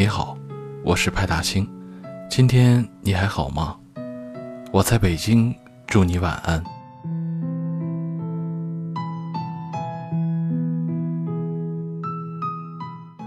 你好，我是派大星。今天你还好吗？我在北京，祝你晚安。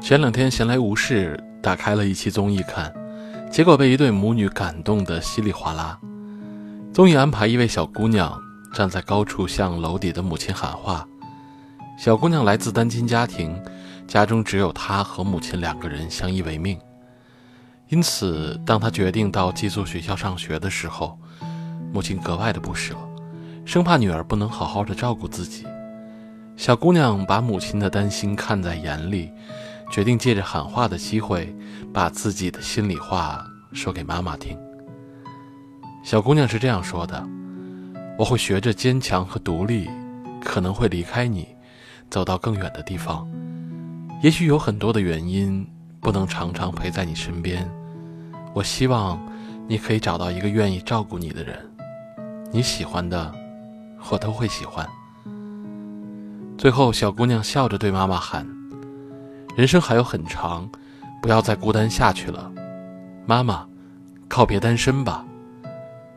前两天闲来无事，打开了一期综艺看，结果被一对母女感动得稀里哗啦。综艺安排一位小姑娘站在高处向楼底的母亲喊话。小姑娘来自单亲家庭，家中只有她和母亲两个人相依为命。因此，当她决定到寄宿学校上学的时候，母亲格外的不舍，生怕女儿不能好好的照顾自己。小姑娘把母亲的担心看在眼里，决定借着喊话的机会，把自己的心里话说给妈妈听。小姑娘是这样说的：“我会学着坚强和独立，可能会离开你，走到更远的地方。也许有很多的原因，不能常常陪在你身边。我希望你可以找到一个愿意照顾你的人，你喜欢的，我都会喜欢。”最后，小姑娘笑着对妈妈喊：“人生还有很长，不要再孤单下去了。妈妈，告别单身吧。”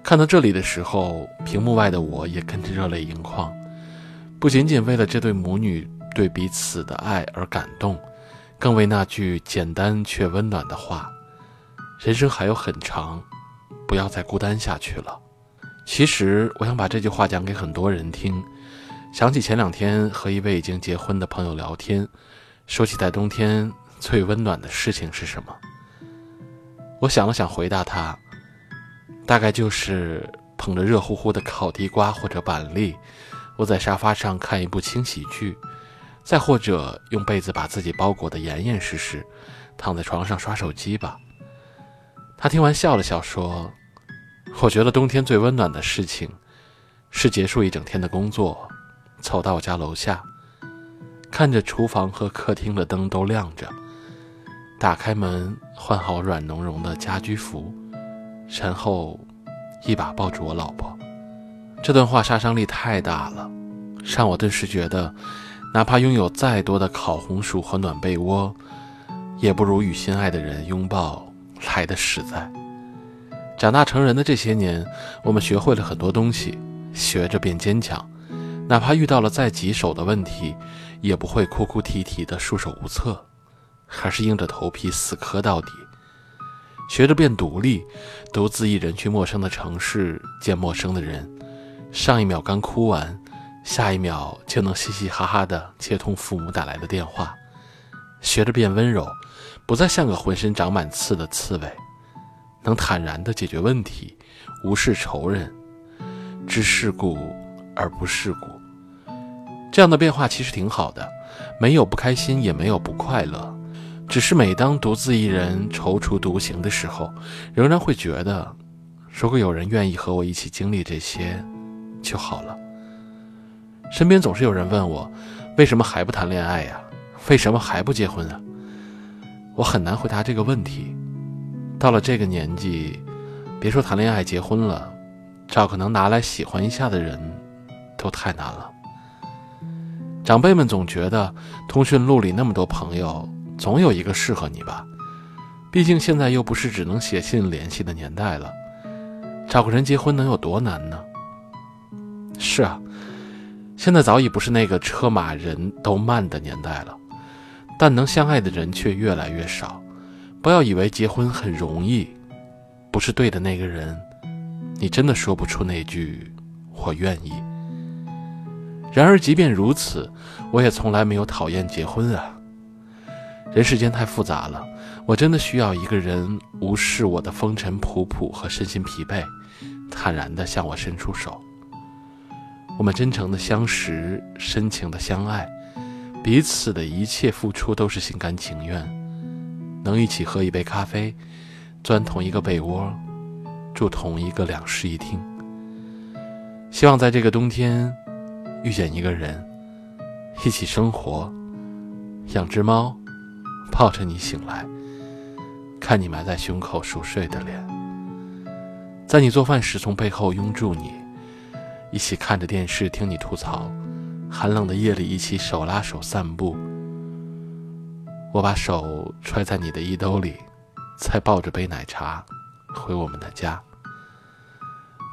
看到这里的时候，屏幕外的我也跟着热泪盈眶，不仅仅为了这对母女对彼此的爱而感动，更为那句简单却温暖的话：“人生还有很长，不要再孤单下去了。”其实，我想把这句话讲给很多人听。想起前两天和一位已经结婚的朋友聊天，说起在冬天最温暖的事情是什么，我想了想，回答他。大概就是捧着热乎乎的烤地瓜或者板栗，窝在沙发上看一部轻喜剧，再或者用被子把自己包裹得严严实实，躺在床上刷手机吧。他听完笑了笑说：“我觉得冬天最温暖的事情，是结束一整天的工作，走到我家楼下，看着厨房和客厅的灯都亮着，打开门换好软绒绒的家居服。”然后，一把抱住我老婆。这段话杀伤力太大了，让我顿时觉得，哪怕拥有再多的烤红薯和暖被窝，也不如与心爱的人拥抱来的实在。长大成人的这些年，我们学会了很多东西，学着变坚强，哪怕遇到了再棘手的问题，也不会哭哭啼啼的束手无策，而是硬着头皮死磕到底。学着变独立，独自一人去陌生的城市见陌生的人，上一秒刚哭完，下一秒就能嘻嘻哈哈的接通父母打来的电话。学着变温柔，不再像个浑身长满刺的刺猬，能坦然的解决问题，无视仇人，知世故而不世故。这样的变化其实挺好的，没有不开心，也没有不快乐。只是每当独自一人踌躇独行的时候，仍然会觉得，如果有人愿意和我一起经历这些，就好了。身边总是有人问我，为什么还不谈恋爱呀？为什么还不结婚啊？我很难回答这个问题。到了这个年纪，别说谈恋爱、结婚了，找个能拿来喜欢一下的人，都太难了。长辈们总觉得，通讯录里那么多朋友。总有一个适合你吧，毕竟现在又不是只能写信联系的年代了。找个人结婚能有多难呢？是啊，现在早已不是那个车马人都慢的年代了，但能相爱的人却越来越少。不要以为结婚很容易，不是对的那个人，你真的说不出那句“我愿意”。然而，即便如此，我也从来没有讨厌结婚啊。人世间太复杂了，我真的需要一个人无视我的风尘仆仆和身心疲惫，坦然地向我伸出手。我们真诚的相识，深情的相爱，彼此的一切付出都是心甘情愿。能一起喝一杯咖啡，钻同一个被窝，住同一个两室一厅。希望在这个冬天，遇见一个人，一起生活，养只猫。抱着你醒来，看你埋在胸口熟睡的脸，在你做饭时从背后拥住你，一起看着电视听你吐槽，寒冷的夜里一起手拉手散步。我把手揣在你的衣兜里，再抱着杯奶茶回我们的家。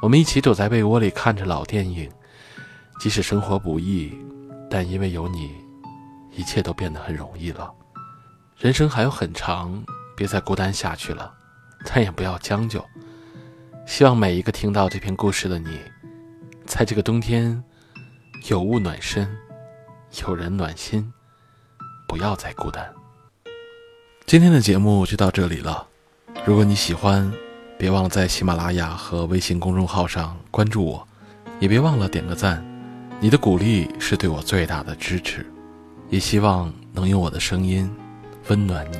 我们一起躲在被窝里看着老电影，即使生活不易，但因为有你，一切都变得很容易了。人生还有很长，别再孤单下去了，但也不要将就。希望每一个听到这篇故事的你，在这个冬天，有物暖身，有人暖心，不要再孤单。今天的节目就到这里了。如果你喜欢，别忘了在喜马拉雅和微信公众号上关注我，也别忘了点个赞。你的鼓励是对我最大的支持，也希望能用我的声音温暖你。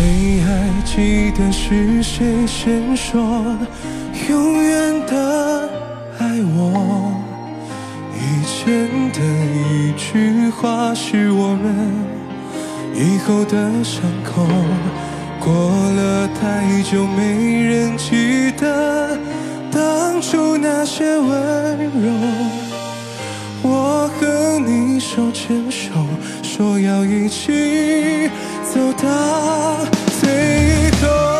谁还记得是谁先说永远的爱我？以前的一句话是我们以后的伤口。过了太久，没人记得当初那些温柔。手牵手，说要一起。走到最后。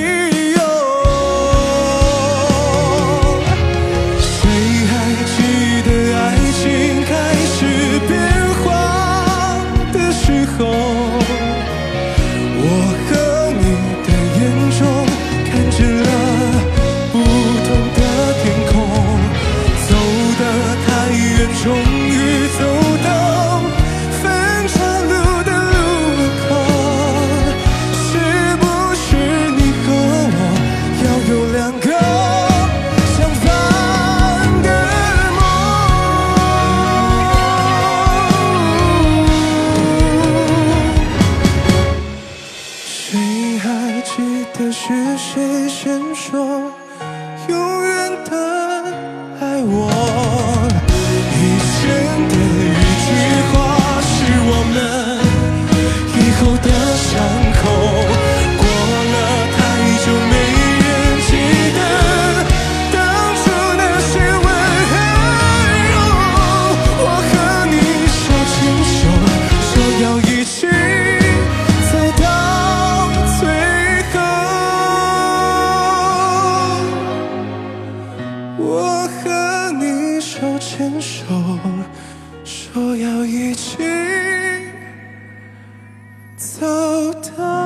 out.